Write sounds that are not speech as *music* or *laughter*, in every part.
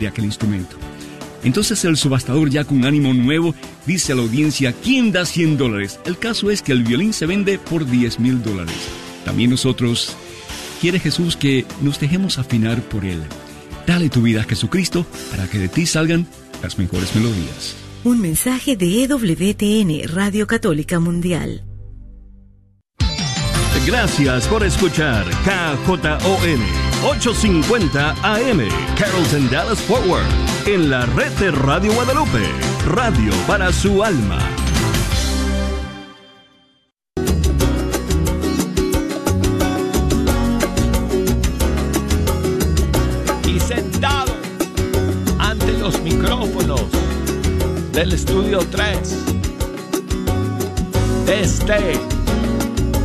de aquel instrumento. Entonces el subastador ya con ánimo nuevo dice a la audiencia, ¿quién da 100 dólares? El caso es que el violín se vende por 10 mil dólares. También nosotros, quiere Jesús que nos dejemos afinar por Él. Dale tu vida a Jesucristo para que de ti salgan las mejores melodías. Un mensaje de EWTN, Radio Católica Mundial. Gracias por escuchar KJON 850 AM, Carrollton Dallas Forward, en la red de Radio Guadalupe, radio para su alma. Y sentado ante los micrófonos del estudio 3, este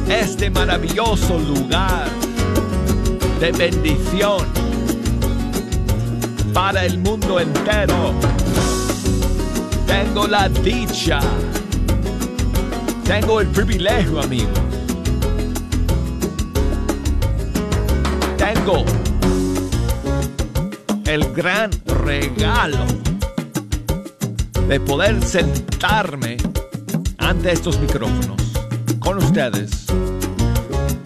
este maravilloso lugar de bendición para el mundo entero. Tengo la dicha, tengo el privilegio, amigos. Tengo el gran regalo de poder sentarme ante estos micrófonos con ustedes,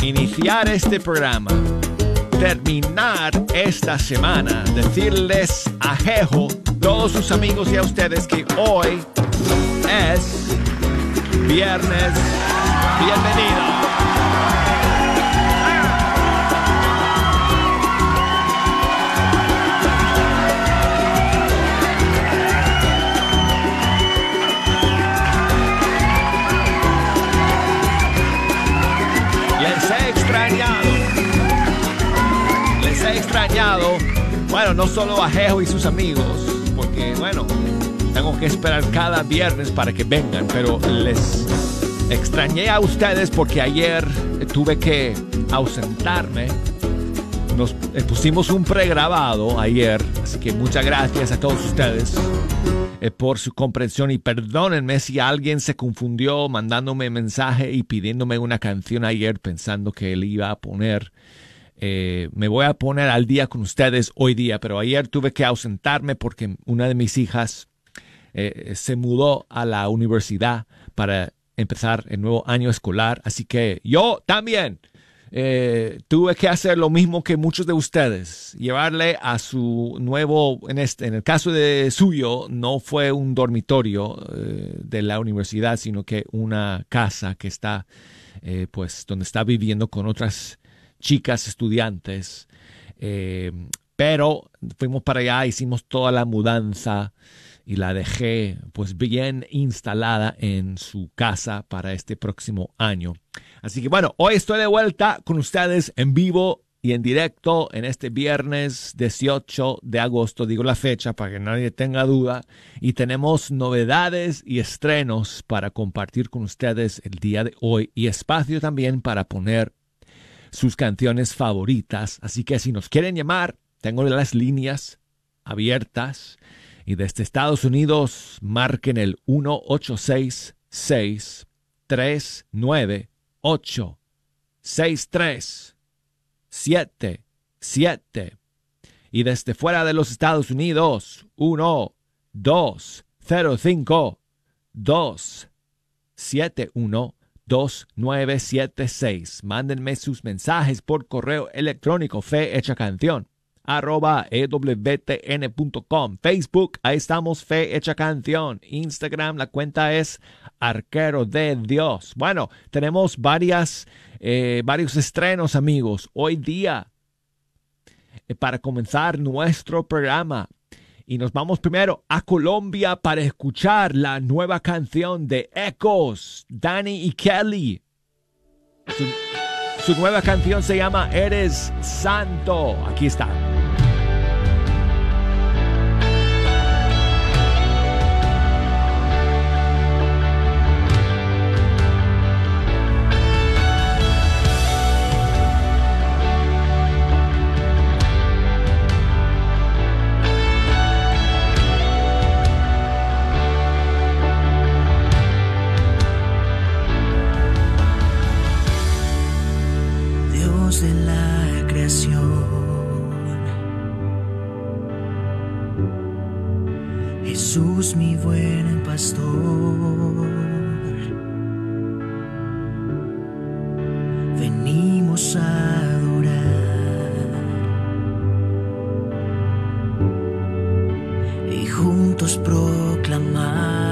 iniciar este programa, terminar esta semana, decirles a Jejo, todos sus amigos y a ustedes que hoy es viernes. Bienvenido. extrañado, bueno, no solo a Jejo y sus amigos, porque bueno, tengo que esperar cada viernes para que vengan, pero les extrañé a ustedes porque ayer tuve que ausentarme. Nos eh, pusimos un pregrabado ayer, así que muchas gracias a todos ustedes eh, por su comprensión y perdónenme si alguien se confundió mandándome mensaje y pidiéndome una canción ayer pensando que él iba a poner eh, me voy a poner al día con ustedes hoy día, pero ayer tuve que ausentarme porque una de mis hijas eh, se mudó a la universidad para empezar el nuevo año escolar, así que yo también eh, tuve que hacer lo mismo que muchos de ustedes, llevarle a su nuevo, en, este, en el caso de suyo, no fue un dormitorio de la universidad, sino que una casa que está, pues, donde está viviendo con otras chicas estudiantes. Eh, pero fuimos para allá, hicimos toda la mudanza y la dejé pues bien instalada en su casa para este próximo año. Así que bueno, hoy estoy de vuelta con ustedes en vivo y en directo en este viernes 18 de agosto, digo la fecha para que nadie tenga duda, y tenemos novedades y estrenos para compartir con ustedes el día de hoy y espacio también para poner sus canciones favoritas. Así que si nos quieren llamar, tengo las líneas abiertas. Y desde Estados Unidos, marquen el 1866 398 6377 Y desde fuera de los Estados Unidos, 1 205 271 2976. Mándenme sus mensajes por correo electrónico fe hecha canción arroba ewtn.com. Facebook, ahí estamos, Fe Hecha Canción. Instagram, la cuenta es Arquero de Dios. Bueno, tenemos varias, eh, varios estrenos, amigos. Hoy día, eh, para comenzar nuestro programa, y nos vamos primero a Colombia para escuchar la nueva canción de Ecos, Danny y Kelly. Su nueva canción se llama Eres Santo. Aquí está. Jesús mi buen pastor. Venimos a adorar y juntos proclamar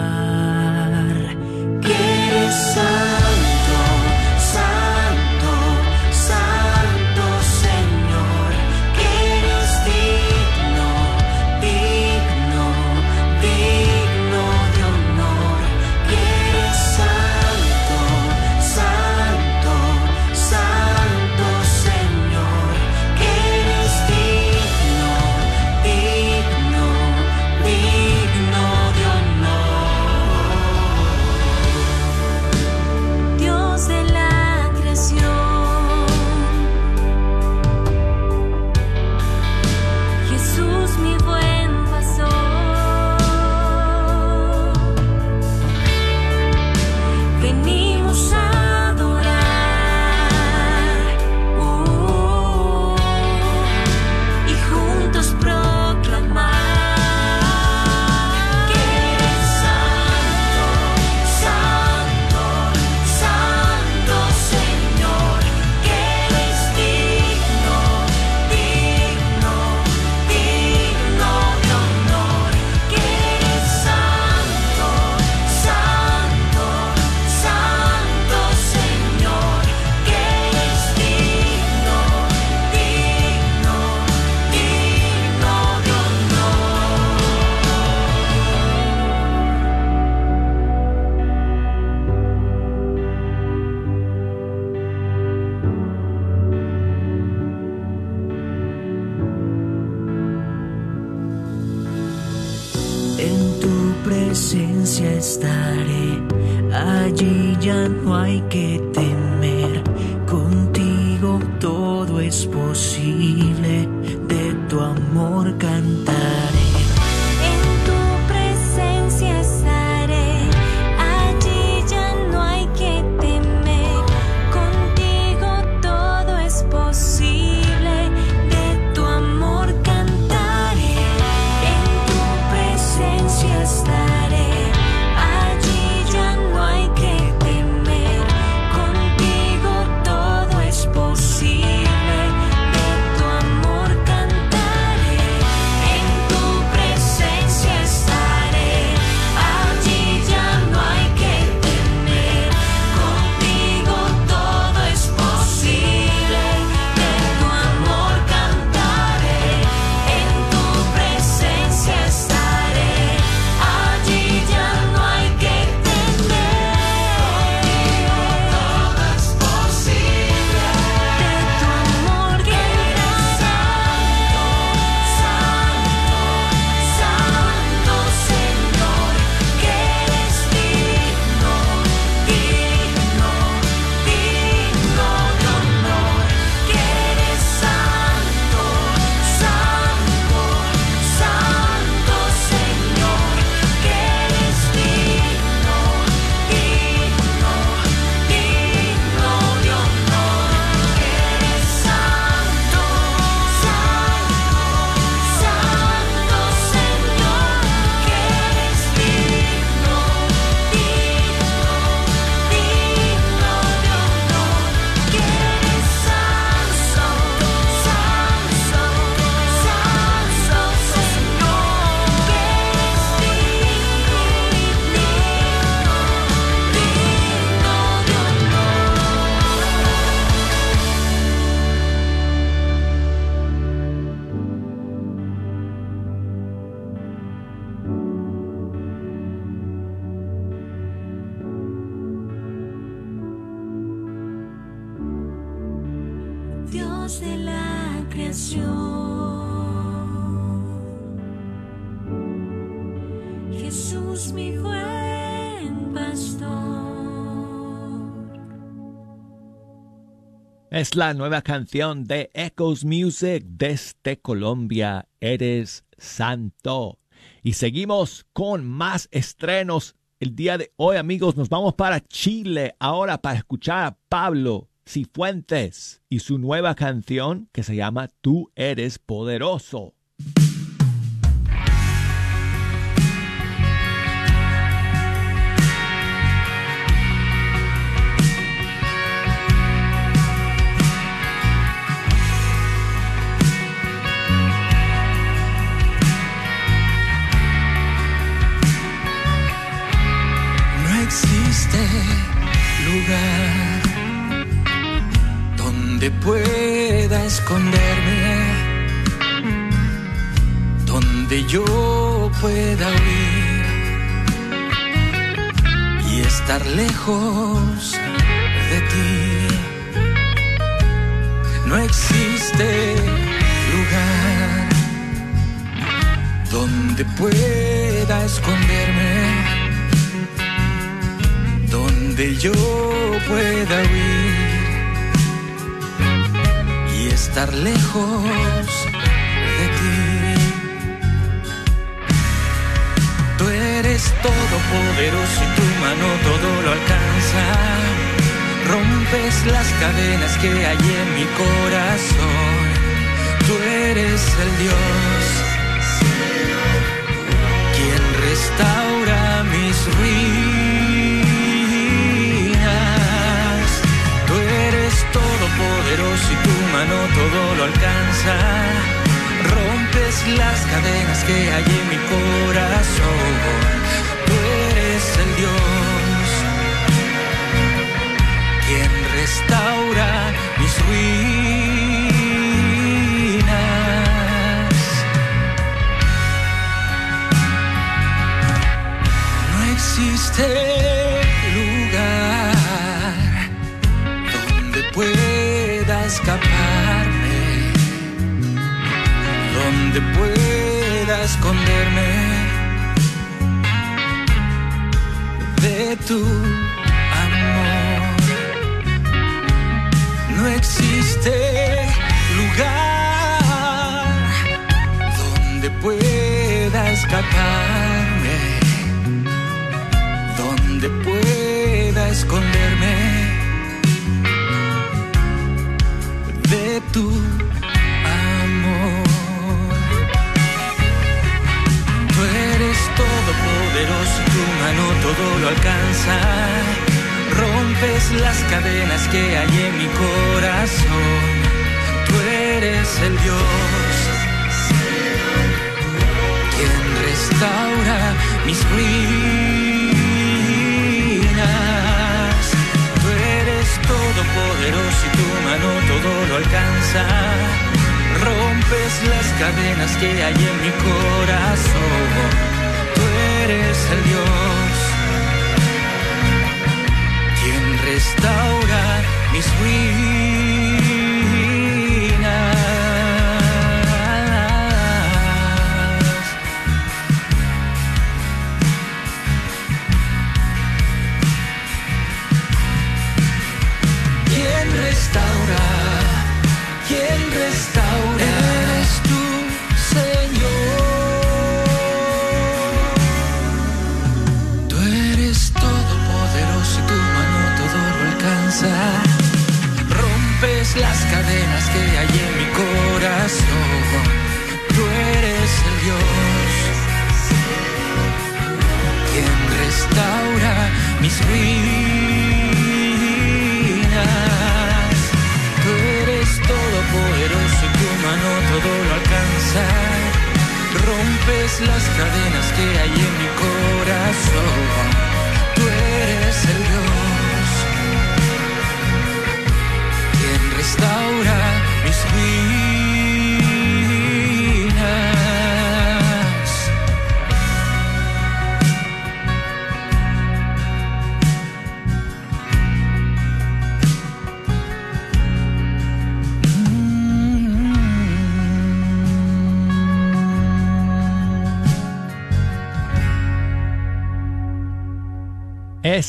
Es la nueva canción de Echoes Music desde Colombia, Eres Santo. Y seguimos con más estrenos. El día de hoy, amigos, nos vamos para Chile ahora para escuchar a Pablo Cifuentes y su nueva canción que se llama Tú eres poderoso. Donde pueda esconderme, donde yo pueda huir y estar lejos de ti. No existe lugar donde pueda esconderme, donde yo pueda huir estar lejos de ti. Tú eres todopoderoso y tu mano todo lo alcanza. Rompes las cadenas que hay en mi corazón. Tú eres el Dios quien restaura todo lo alcanza. Rompes las cadenas que hay en mi corazón. Tú eres el Dios quien restaura mis ruinas. No existe escaparme, donde pueda esconderme. De tu amor. No existe lugar donde pueda escaparme, donde pueda esconderme tu amor. Tú eres todopoderoso, tu mano todo lo alcanza. Rompes las cadenas que hay en mi corazón. Tú eres el Dios quien restaura mis ruinas. Todopoderoso y tu mano todo lo alcanza. Rompes las cadenas que hay en mi corazón. Tú eres el Dios quien restaura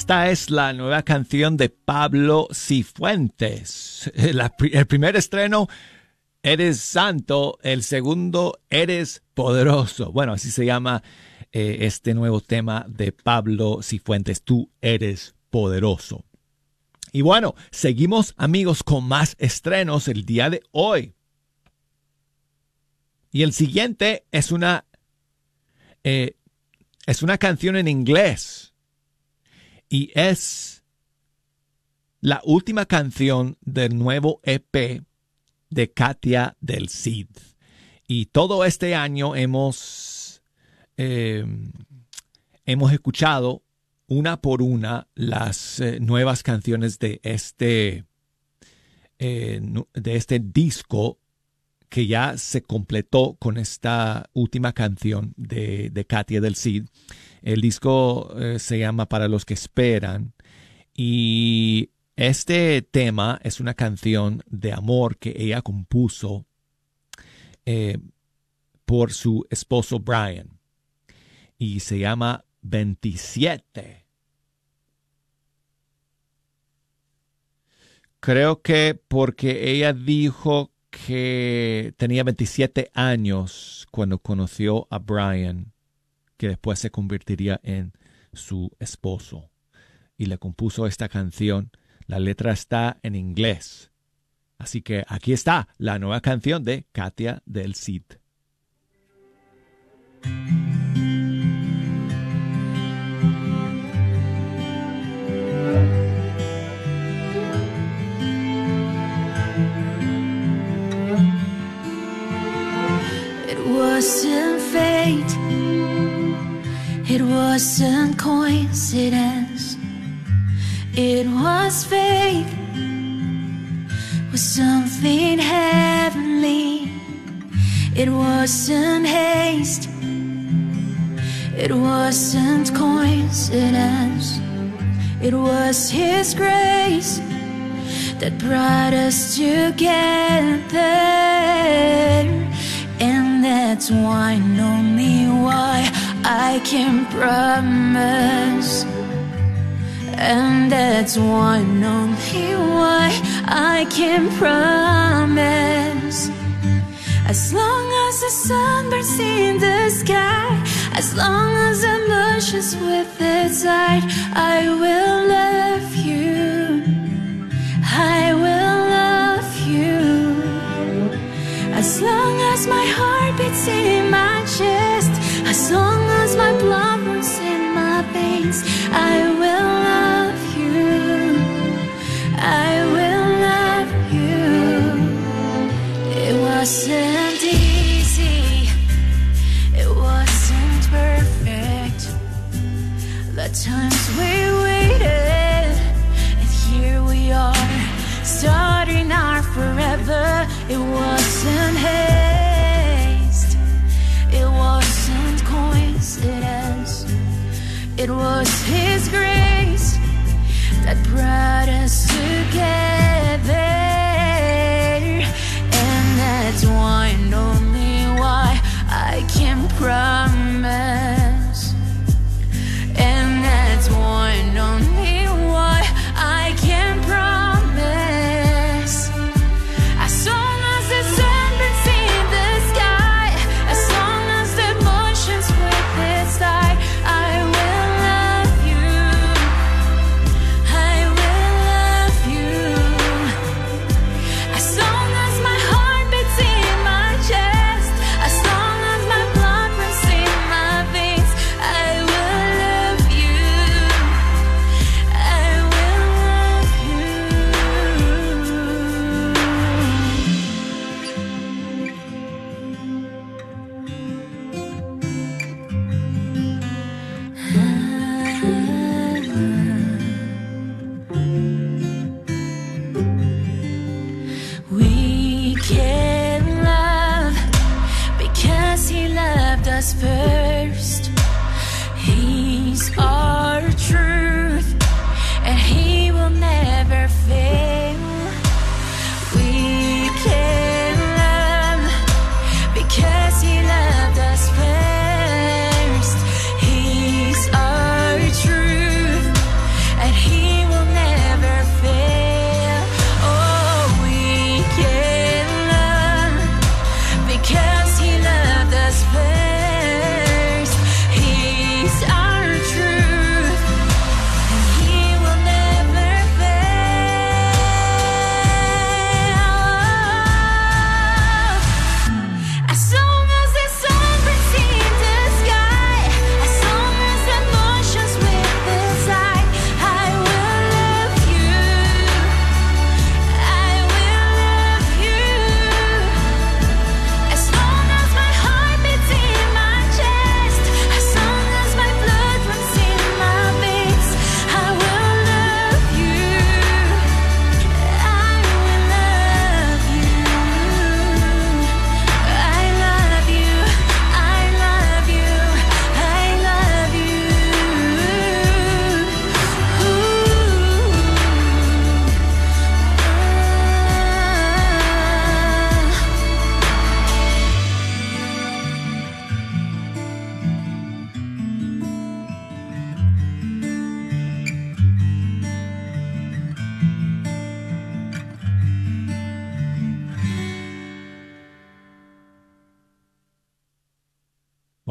Esta es la nueva canción de Pablo Cifuentes. *laughs* El primer estreno, Eres Santo. El segundo, Eres Poderoso. Bueno, así se llama eh, este nuevo tema de Pablo Cifuentes. Tú eres poderoso. Y bueno, seguimos amigos con más estrenos el día de hoy. Y el siguiente es una, eh, es una canción en inglés y es la última canción del nuevo EP de Katia del Cid. Y todo este año hemos, eh, hemos escuchado una por una las eh, nuevas canciones de este, eh, de este disco que ya se completó con esta última canción de, de Katia del Cid. El disco eh, se llama Para los que esperan y este tema es una canción de amor que ella compuso por su esposo Brian y se llama 27. Creo que porque ella dijo que tenía 27 años cuando conoció a Brian, que después se convertiría en su esposo. Y le compuso esta canción. La letra está en inglés. Así que aquí está la nueva canción de Katia del Cid. Wasn't fate, it wasn't coincidence, it was faith, was something heavenly. It wasn't haste, it wasn't coincidence, it was His grace that brought us together. And that's why, me why I can promise. And that's why, me why I can promise. As long as the sun burns in the sky, as long as the moon bushes with its light, I will love you. As my heart beats in my chest, as long as my blood runs in my veins, I will love you. I will love you. It wasn't easy, it wasn't perfect. The times It was His grace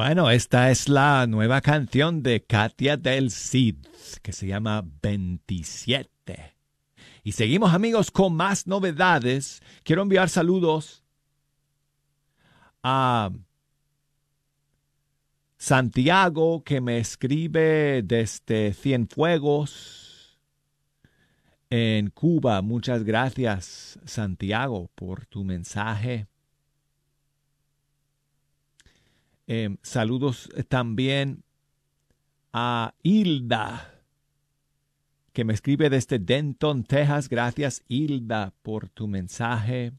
Bueno, esta es la nueva canción de Katia del Cid, que se llama 27. Y seguimos amigos con más novedades. Quiero enviar saludos a Santiago que me escribe desde Cienfuegos en Cuba. Muchas gracias Santiago por tu mensaje. Eh, saludos también a Hilda, que me escribe desde Denton, Texas. Gracias, Hilda, por tu mensaje.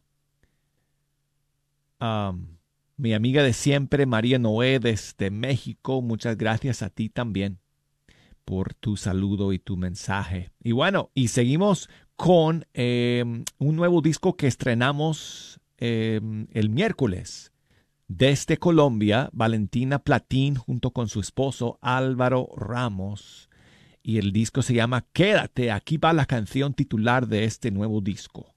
Mi amiga de siempre, María Noé, desde México. Muchas gracias a ti también por tu saludo y tu mensaje. Y bueno, y seguimos con eh, un nuevo disco que estrenamos eh, el miércoles. Desde Colombia, Valentina Platín junto con su esposo Álvaro Ramos. Y el disco se llama Quédate. Aquí va la canción titular de este nuevo disco.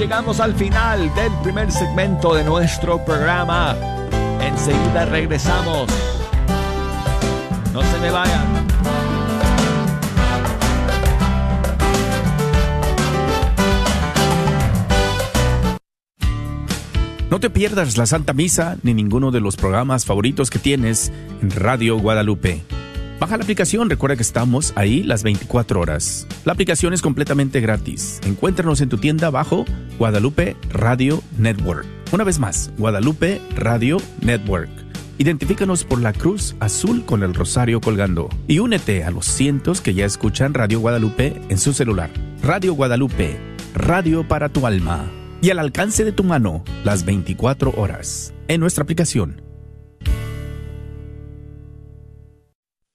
Llegamos al final del primer segmento de nuestro programa. Enseguida regresamos. No se me vayan. No te pierdas la Santa Misa ni ninguno de los programas favoritos que tienes en Radio Guadalupe. Baja la aplicación, recuerda que estamos ahí las 24 horas. La aplicación es completamente gratis. Encuéntranos en tu tienda bajo Guadalupe Radio Network. Una vez más, Guadalupe Radio Network. Identifícanos por la cruz azul con el rosario colgando y únete a los cientos que ya escuchan Radio Guadalupe en su celular. Radio Guadalupe, radio para tu alma y al alcance de tu mano las 24 horas en nuestra aplicación.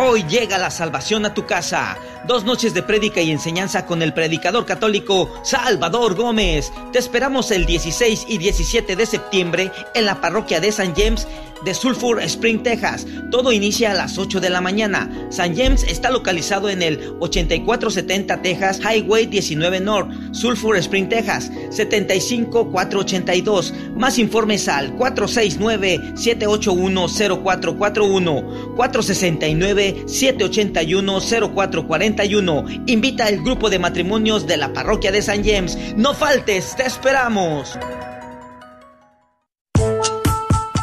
Hoy llega la salvación a tu casa. Dos noches de prédica y enseñanza con el predicador católico Salvador Gómez. Te esperamos el 16 y 17 de septiembre en la parroquia de San James de Sulphur Spring, Texas. Todo inicia a las 8 de la mañana. San James está localizado en el 8470 Texas Highway 19 North, Sulphur Spring, Texas 75482. Más informes al 469-781-0441, 469-781-0441. Invita al grupo de matrimonios de la parroquia de San James. No faltes, te esperamos.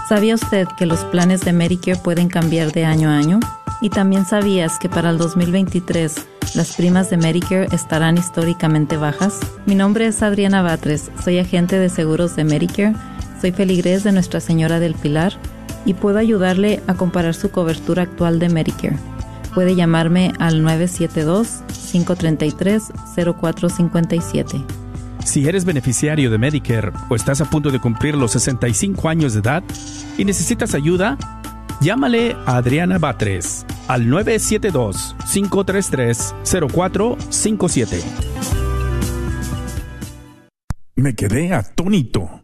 ¿Sabía usted que los planes de Medicare pueden cambiar de año a año? Y también sabías que para el 2023 las primas de Medicare estarán históricamente bajas. Mi nombre es Adriana Batres, soy agente de seguros de Medicare, soy feligrés de Nuestra Señora del Pilar y puedo ayudarle a comparar su cobertura actual de Medicare. Puede llamarme al 972-533-0457. Si eres beneficiario de Medicare o estás a punto de cumplir los 65 años de edad y necesitas ayuda, llámale a Adriana Batres al 972-533-0457. Me quedé atónito.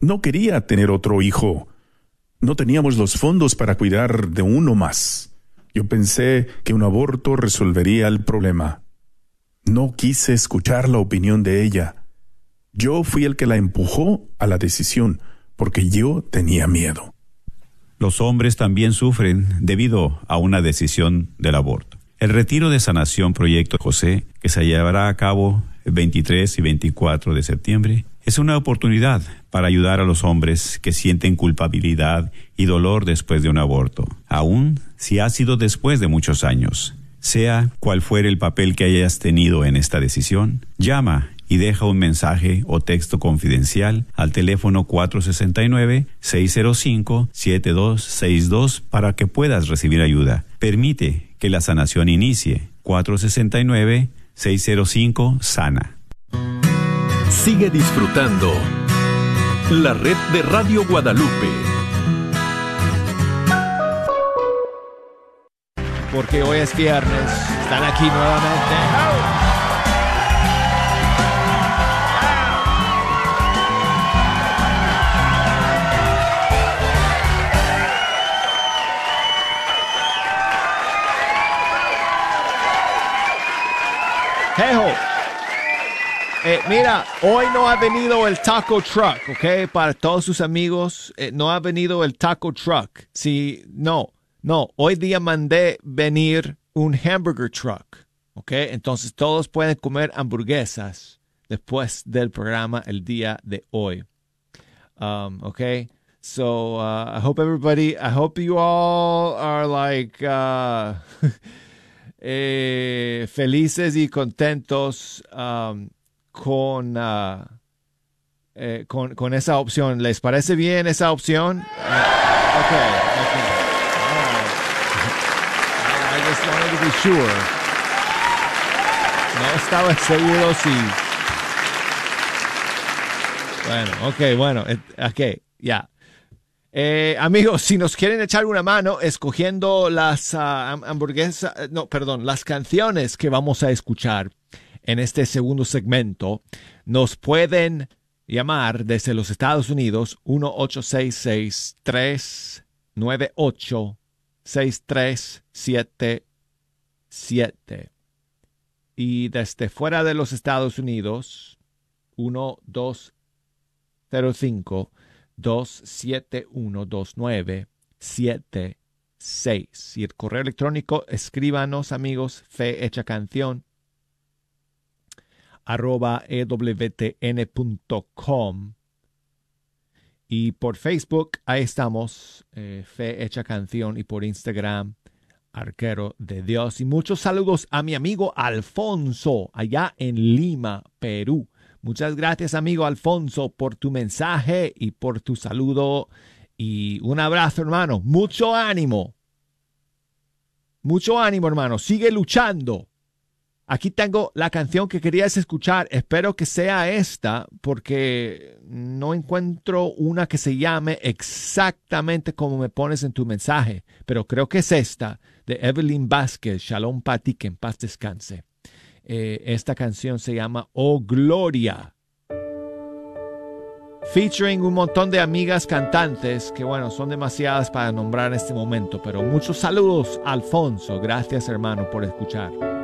No quería tener otro hijo. No teníamos los fondos para cuidar de uno más. Yo pensé que un aborto resolvería el problema. No quise escuchar la opinión de ella. Yo fui el que la empujó a la decisión, porque yo tenía miedo. Los hombres también sufren debido a una decisión del aborto. El retiro de sanación Proyecto José, que se llevará a cabo 23 y 24 de septiembre, es una oportunidad para ayudar a los hombres que sienten culpabilidad y dolor después de un aborto, aun si ha sido después de muchos años. Sea cual fuere el papel que hayas tenido en esta decisión, llama y deja un mensaje o texto confidencial al teléfono 469-605-7262 para que puedas recibir ayuda. Permite que la sanación inicie. 469-605-SANA. Sigue disfrutando la red de Radio Guadalupe. porque hoy es viernes. Están aquí nuevamente. Jejo, eh, mira, hoy no ha venido el taco truck, ¿ok? Para todos sus amigos, eh, no ha venido el taco truck. Sí, no. No, hoy día mandé venir un hamburger truck, ¿ok? Entonces todos pueden comer hamburguesas después del programa el día de hoy. Um, okay, so uh, I hope everybody, I hope you all are like uh, *laughs* eh, felices y contentos um, con, uh, eh, con, con esa opción. ¿Les parece bien esa opción? Uh, okay, okay. I just wanted to be sure. No estaba seguro si, Bueno, ok, bueno, eh, ok, ya. Eh, amigos, si nos quieren echar una mano escogiendo las ah, ham- hamburguesas, eh, no, perdón, las canciones que vamos a escuchar en este segundo segmento, nos pueden llamar desde los Estados Unidos 1-866-398-6377 y desde fuera de los Estados Unidos 1205 2712976 y el correo electrónico escríbanos amigos fe hecha canción arroba ewtn.com y por Facebook ahí estamos eh, fe hecha canción y por Instagram arquero de Dios. Y muchos saludos a mi amigo Alfonso allá en Lima Perú Muchas gracias, amigo Alfonso, por tu mensaje y por tu saludo. Y un abrazo, hermano. Mucho ánimo. Mucho ánimo, hermano. Sigue luchando. Aquí tengo la canción que querías escuchar. Espero que sea esta, porque no encuentro una que se llame exactamente como me pones en tu mensaje. Pero creo que es esta, de Evelyn Vázquez. Shalom Pati, que en paz descanse. Eh, esta canción se llama Oh Gloria. Featuring un montón de amigas cantantes que, bueno, son demasiadas para nombrar en este momento. Pero muchos saludos, Alfonso. Gracias, hermano, por escuchar.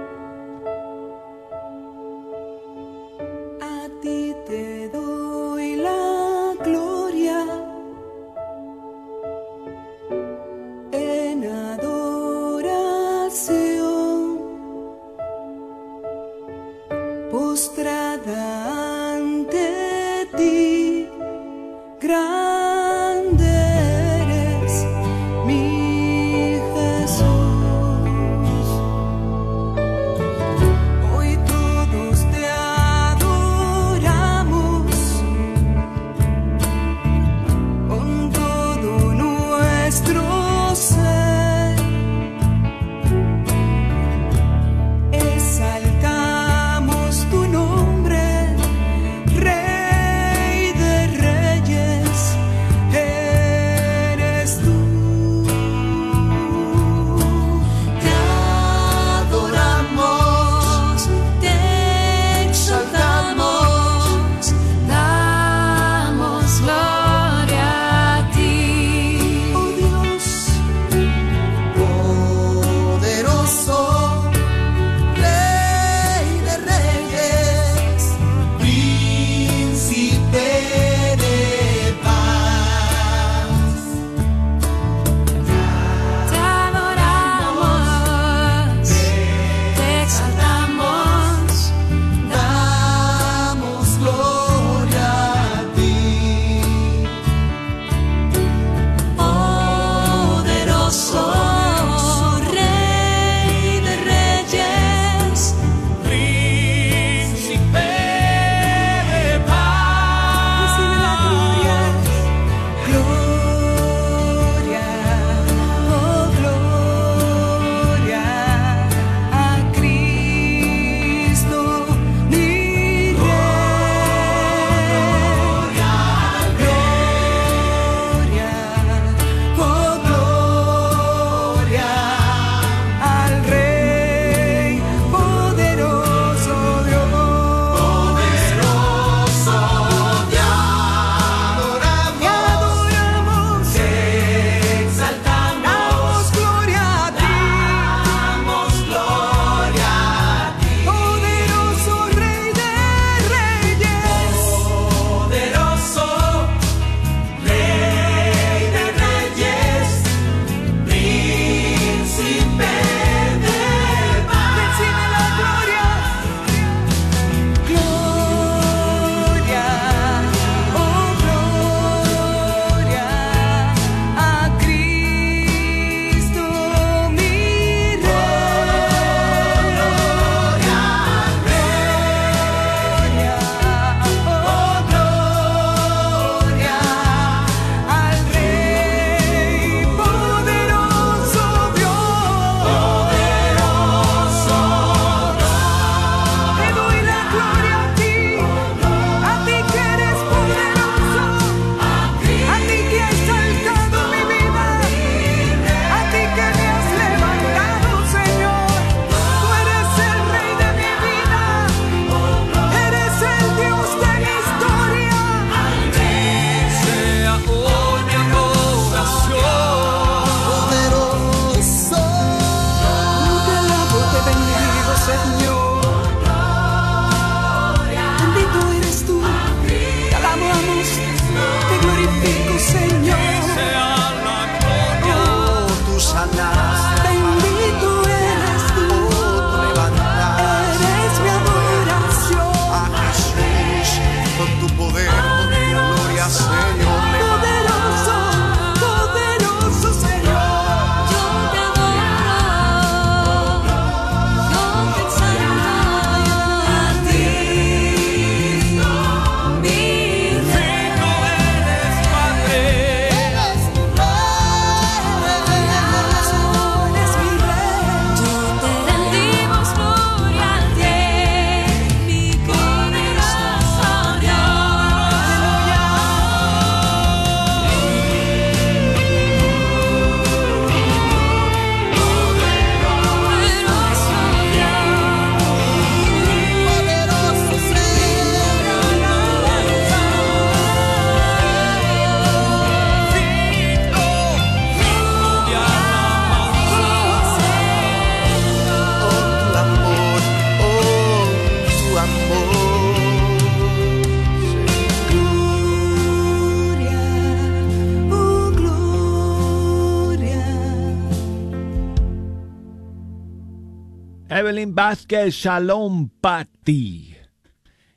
Vázquez, Shalom Pati.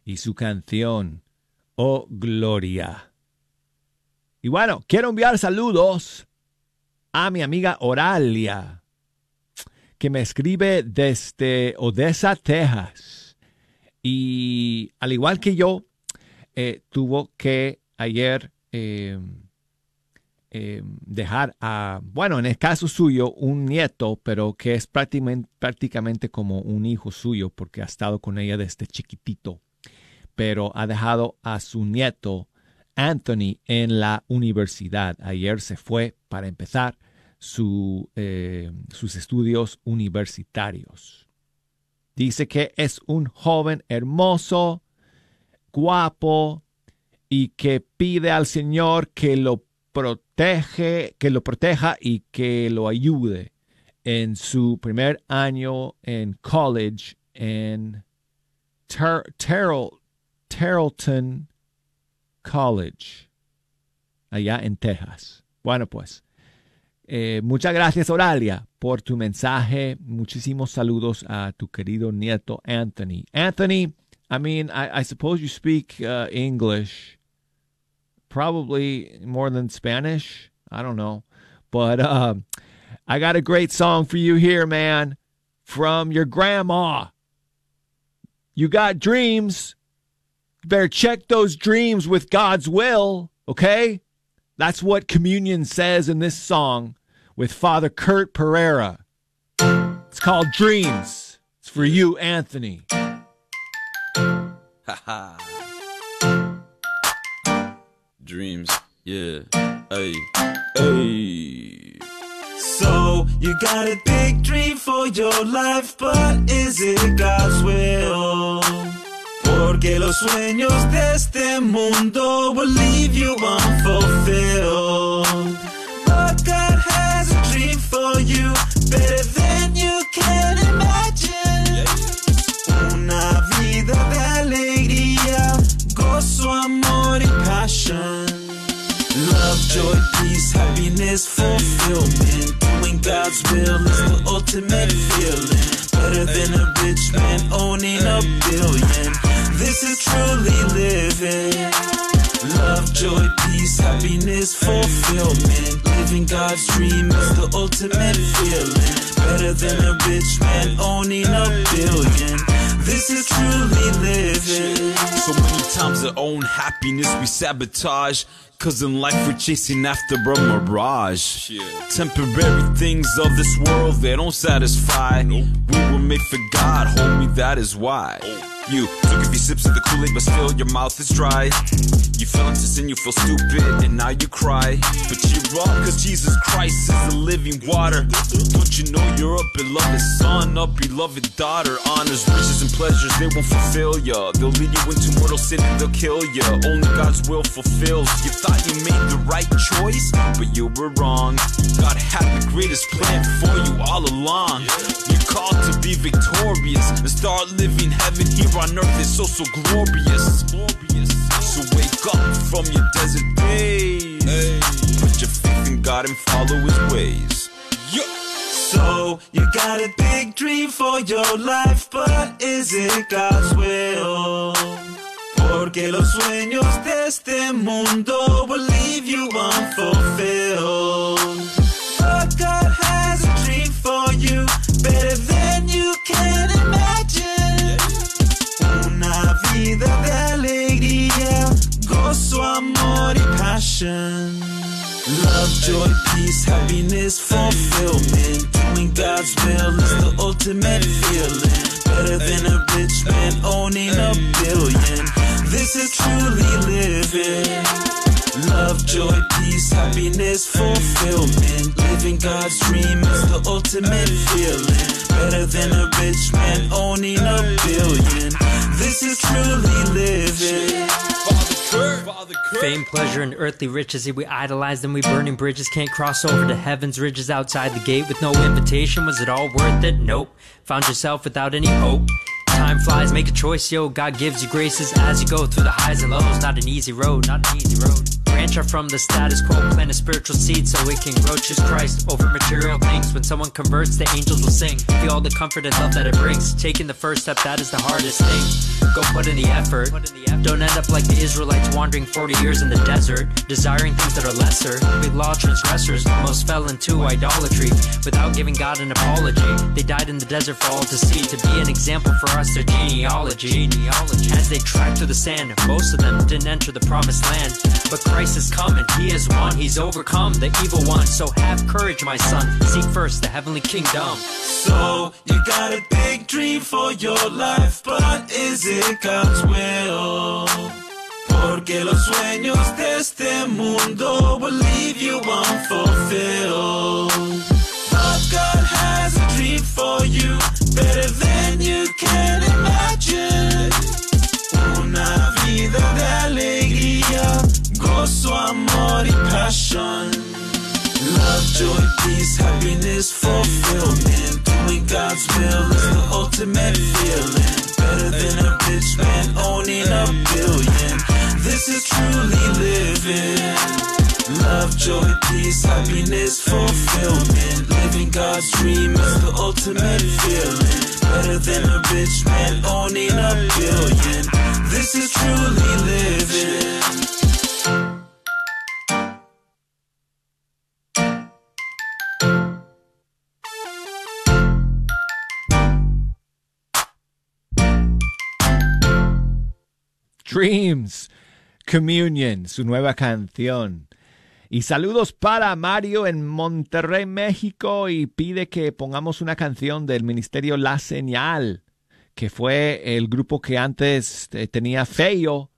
Y su canción, Oh Gloria. Y bueno, quiero enviar saludos a mi amiga Oralia, que me escribe desde Odessa, Texas. Y al igual que yo, eh, tuvo que ayer eh, eh, dejar a, bueno, en el caso suyo, un nieto, pero que es prácticamente, como un hijo suyo porque ha estado con ella desde chiquitito. Pero ha dejado a su nieto, Anthony, en la universidad. Ayer se fue para empezar eh, sus estudios universitarios. Dice que es un joven hermoso, guapo y que pide al Señor que lo que lo proteja y que lo ayude en su primer año en college en Ter- Terrell- Terrellton College, allá en Texas. Bueno, pues, eh, muchas gracias, Oralia, por tu mensaje. Muchísimos saludos a tu querido nieto Anthony. Anthony, I mean, I, I suppose you speak uh, English, probably more than Spanish. I don't know. But uh, I got a great song for you here, man, from your grandma. You got dreams. Better check those dreams with God's will, okay? That's what communion says in this song with Father Kurt Pereira. It's called Dreams. It's for you, Anthony. Haha. Dreams, yeah. Hey, hey. So you got a big dream for your life, but is it God's will? Porque los sueños de este mundo will leave you unfulfilled. But God has a dream for you, better than you can passion. Love, joy, peace, happiness, fulfillment. Doing God's will is the ultimate feeling. Better than a rich man owning a billion. This is truly living. Love, joy, peace, happiness, fulfillment. Living God's dream is the ultimate feeling. Better than a rich man owning a billion. This is truly living. So many times our own happiness we sabotage. Cause in life we're chasing after a mirage. Temporary things of this world, they don't satisfy. We were made for God, homie, that is why. Oh. You took a few sips of the Kool-Aid, but still your mouth is dry. You fell into sin, you feel stupid, and now you cry. But cheer up, cause Jesus Christ is the living water. Don't you know you're a beloved son, a beloved daughter? Honors, riches, and pleasures, they won't fulfill ya. They'll lead you into mortal sin and they'll kill ya. Only God's will fulfills. You thought you made the right choice, but you were wrong. God had the greatest plan for you all along. You're called to be victorious and start living heaven here on earth. It's so, so glorious. So wake up from your desert days. Put your faith in God and follow his ways. So you got a big dream for your life, but is it God's will? Porque los sueños de este mundo will leave you unfulfilled. Peace, happiness, fulfillment. Doing God's will is the ultimate feeling. Better than a rich man owning a billion. This is truly living. Love, joy, peace, happiness, fulfillment. Living God's dream is the ultimate feeling. Better than a rich man owning a billion. This is truly living. Fame, pleasure, and earthly riches, we idolize them, we burning bridges, can't cross over to heaven's ridges outside the gate with no invitation. Was it all worth it? Nope. Found yourself without any hope. Time flies, make a choice, yo. God gives you graces as you go through the highs and lows. Not an easy road, not an easy road. Branch off from the status quo, plant a spiritual seed so it can grow. Choose Christ over material things. When someone converts, the angels will sing. Feel all the comfort and love that it brings. Taking the first step, that is the hardest thing. Go put in the effort. Don't end up like the Israelites wandering 40 years in the desert, desiring things that are lesser. We law transgressors, most fell into idolatry without giving God an apology. They died in the desert for all to see, to be an example for us, their genealogy. As they tracked through the sand, most of them didn't enter the promised land. But Christ is coming, He has won, He's overcome the evil one. So have courage, my son. Seek first the heavenly kingdom. So you got a big dream for your life, but is it God's will? Porque los sueños de este mundo will leave you unfulfilled. But God has a dream for you, better than you can imagine. Peace, happiness, fulfillment. Doing God's will is the ultimate feeling. Better than a rich man owning a billion. This is truly living. Love, joy, peace, happiness, fulfillment. Living God's dream is the ultimate feeling. Better than a rich man owning a billion. This is truly living. Dreams, Communion, su nueva canción. Y saludos para Mario en Monterrey, México, y pide que pongamos una canción del Ministerio La Señal, que fue el grupo que antes eh, tenía Feo,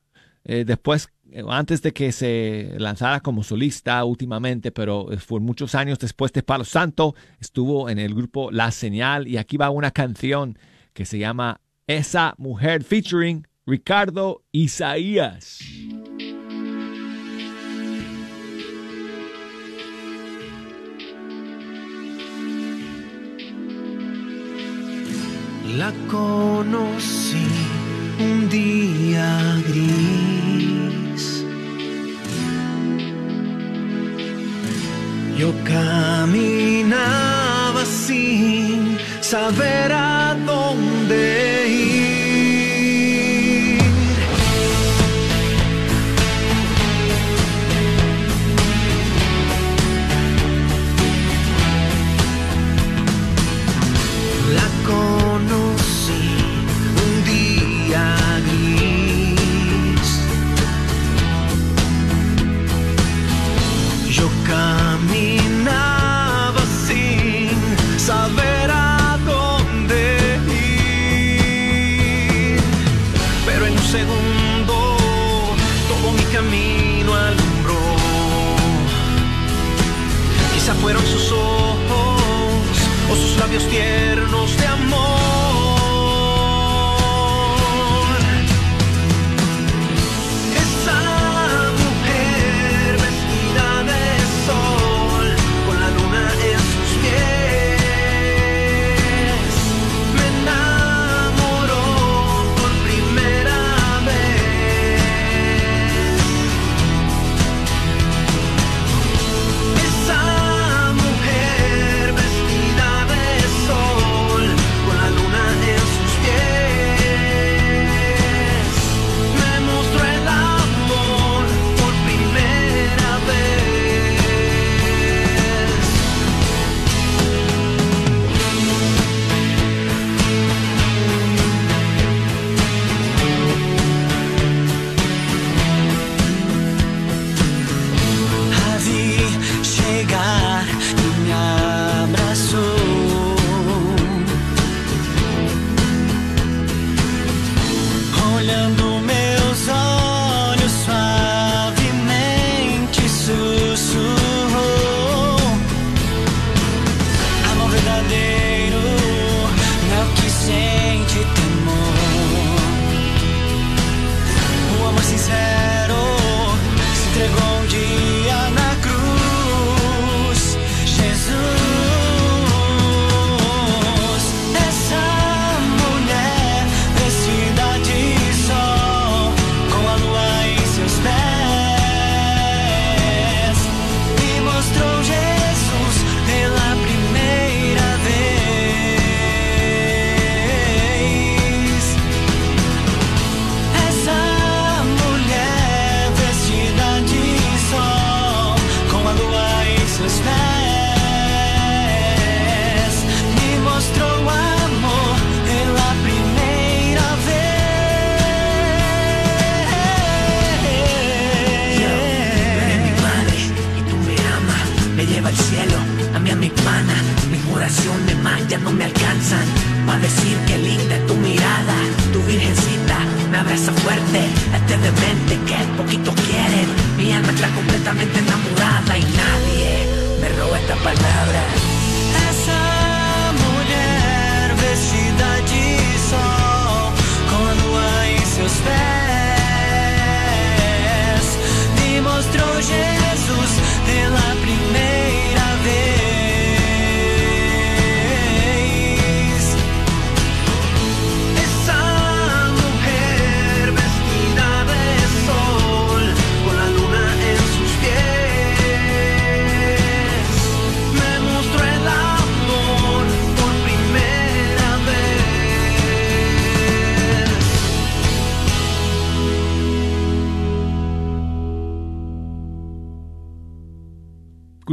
eh, después, eh, antes de que se lanzara como solista últimamente, pero eh, fue muchos años después de Palo Santo, estuvo en el grupo La Señal, y aquí va una canción que se llama Esa Mujer featuring Ricardo Isaías. La conocí un día gris. Yo caminaba sin saber a dónde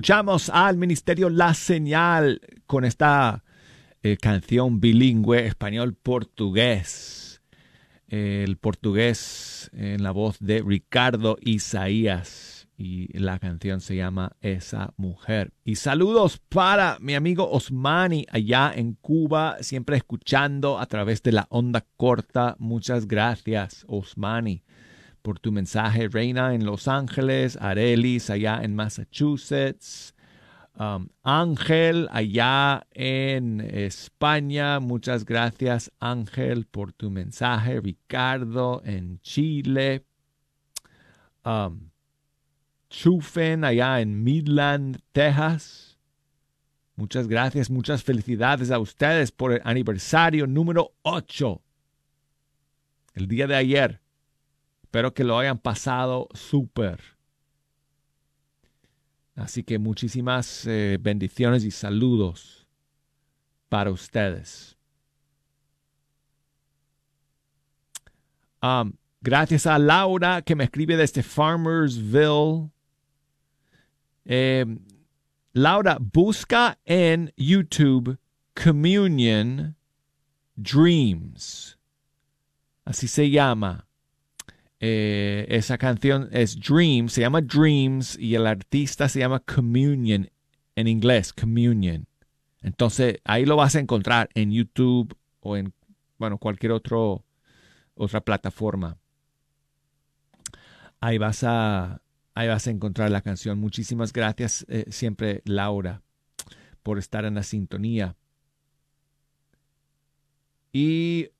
Escuchamos al Ministerio La Señal con esta eh, canción bilingüe español-portugués. El portugués en la voz de Ricardo Isaías y la canción se llama Esa Mujer. Y saludos para mi amigo Osmani allá en Cuba, siempre escuchando a través de la onda corta. Muchas gracias, Osmani por tu mensaje, Reina en Los Ángeles, Arelis allá en Massachusetts, um, Ángel allá en España. Muchas gracias, Ángel, por tu mensaje. Ricardo en Chile. Um, Chufen allá en Midland, Texas. Muchas gracias, muchas felicidades a ustedes por el aniversario número 8. El día de ayer. Espero que lo hayan pasado súper. Así que muchísimas eh, bendiciones y saludos para ustedes. Um, gracias a Laura que me escribe desde Farmersville. Eh, Laura, busca en YouTube Communion Dreams. Así se llama. Eh, esa canción es Dreams, se llama Dreams y el artista se llama Communion en inglés, Communion. Entonces ahí lo vas a encontrar en YouTube o en bueno, cualquier otro, otra plataforma. Ahí vas a ahí vas a encontrar la canción. Muchísimas gracias eh, siempre Laura por estar en la sintonía. Y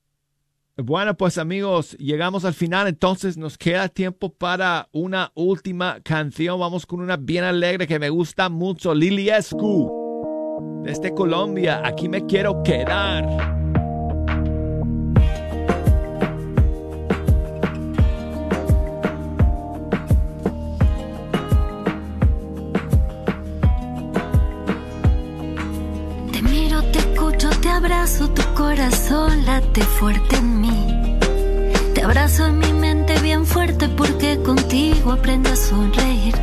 bueno, pues amigos, llegamos al final, entonces nos queda tiempo para una última canción. Vamos con una bien alegre que me gusta mucho, Lili Escu, desde Colombia. Aquí me quiero quedar. Abrazo, tu corazón late fuerte en mí. Te abrazo en mi mente bien fuerte porque contigo aprendo a sonreír.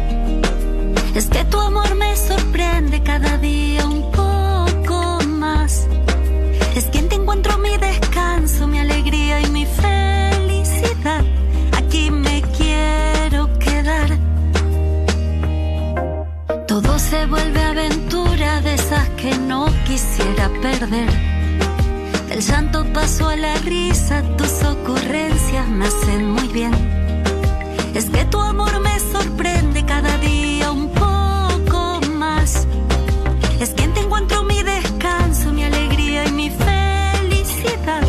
Es que tu amor me sorprende cada día un poco más. Es que en ti encuentro mi descanso, mi alegría y mi felicidad. Aquí me quiero quedar. Todo se vuelve aventura de esas que no quisiera perder. Del llanto paso a la risa, tus ocurrencias me hacen muy bien. Es que tu amor me sorprende cada día un poco más. Es que en ti encuentro mi descanso, mi alegría y mi felicidad.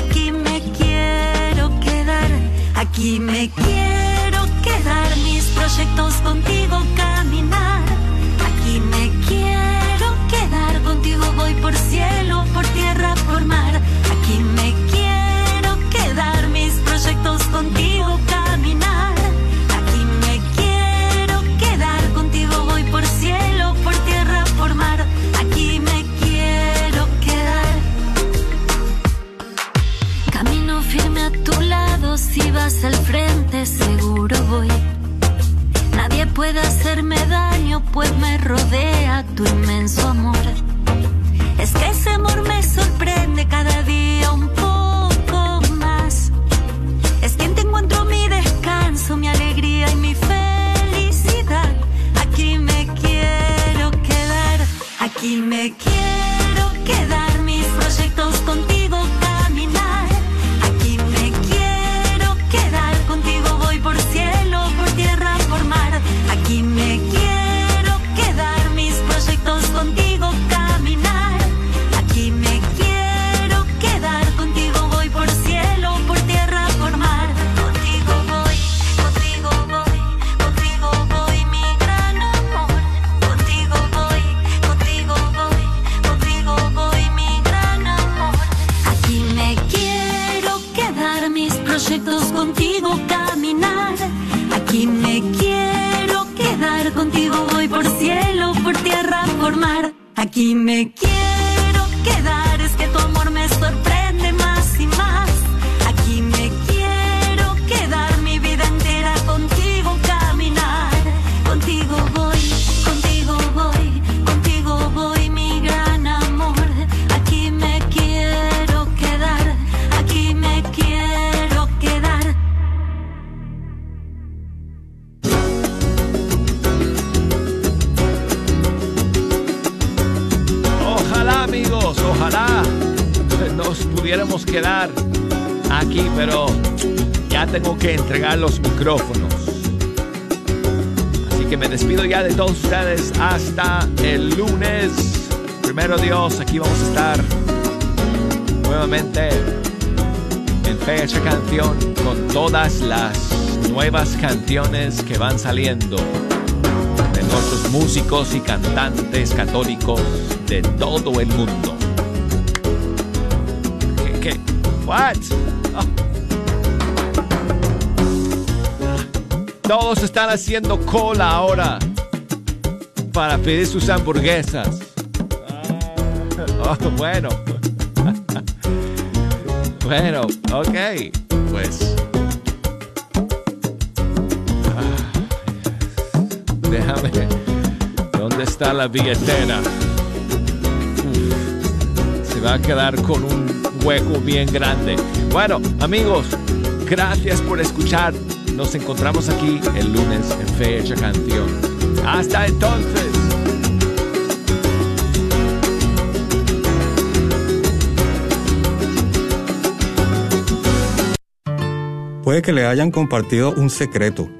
Aquí me quiero quedar, aquí me quiero quedar. Mis proyectos contigo caminar. Puede hacerme daño, pues me rodea tu inmenso amor. Todas las nuevas canciones que van saliendo de nuestros músicos y cantantes católicos de todo el mundo. ¿Qué? qué? What? Oh. Todos están haciendo cola ahora para pedir sus hamburguesas. Oh, bueno. *laughs* bueno, ok. Pues. ¿Dónde está la billetera? Se va a quedar con un hueco bien grande. Bueno, amigos, gracias por escuchar. Nos encontramos aquí el lunes en Fecha Canción. Hasta entonces. Puede que le hayan compartido un secreto.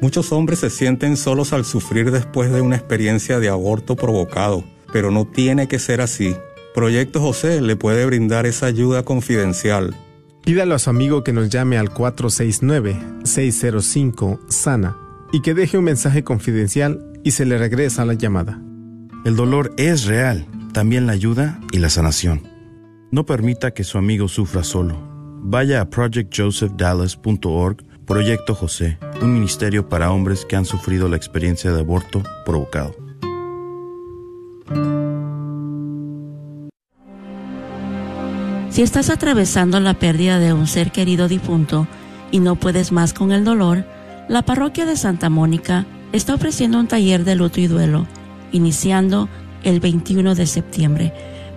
Muchos hombres se sienten solos al sufrir después de una experiencia de aborto provocado, pero no tiene que ser así. Proyecto José le puede brindar esa ayuda confidencial. Pídalo a su amigo que nos llame al 469-605-SANA y que deje un mensaje confidencial y se le regresa la llamada. El dolor es real, también la ayuda y la sanación. No permita que su amigo sufra solo. Vaya a projectjosephdallas.org, Proyecto José, un ministerio para hombres que han sufrido la experiencia de aborto provocado. Si estás atravesando la pérdida de un ser querido difunto y no puedes más con el dolor, la parroquia de Santa Mónica está ofreciendo un taller de luto y duelo, iniciando el 21 de septiembre.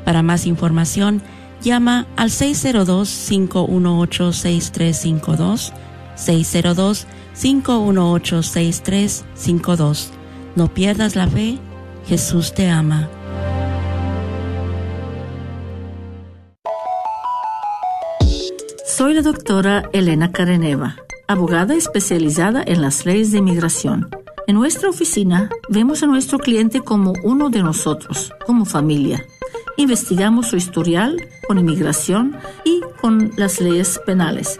Para más información, llama al 602-518-6352, 602-518-6352. No pierdas la fe, Jesús te ama. Soy la doctora Elena Careneva, abogada especializada en las leyes de inmigración. En nuestra oficina vemos a nuestro cliente como uno de nosotros, como familia. Investigamos su historial con inmigración y con las leyes penales.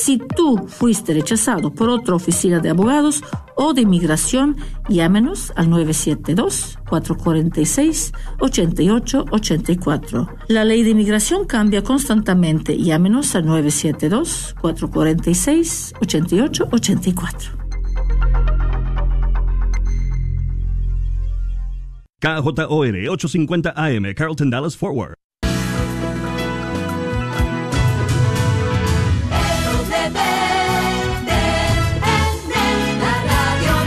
Si tú fuiste rechazado por otra oficina de abogados o de inmigración, llámenos al 972-446-8884. La ley de inmigración cambia constantemente. Llámenos al 972-446-8884. KJOR 850 AM, Carlton Dallas Forward.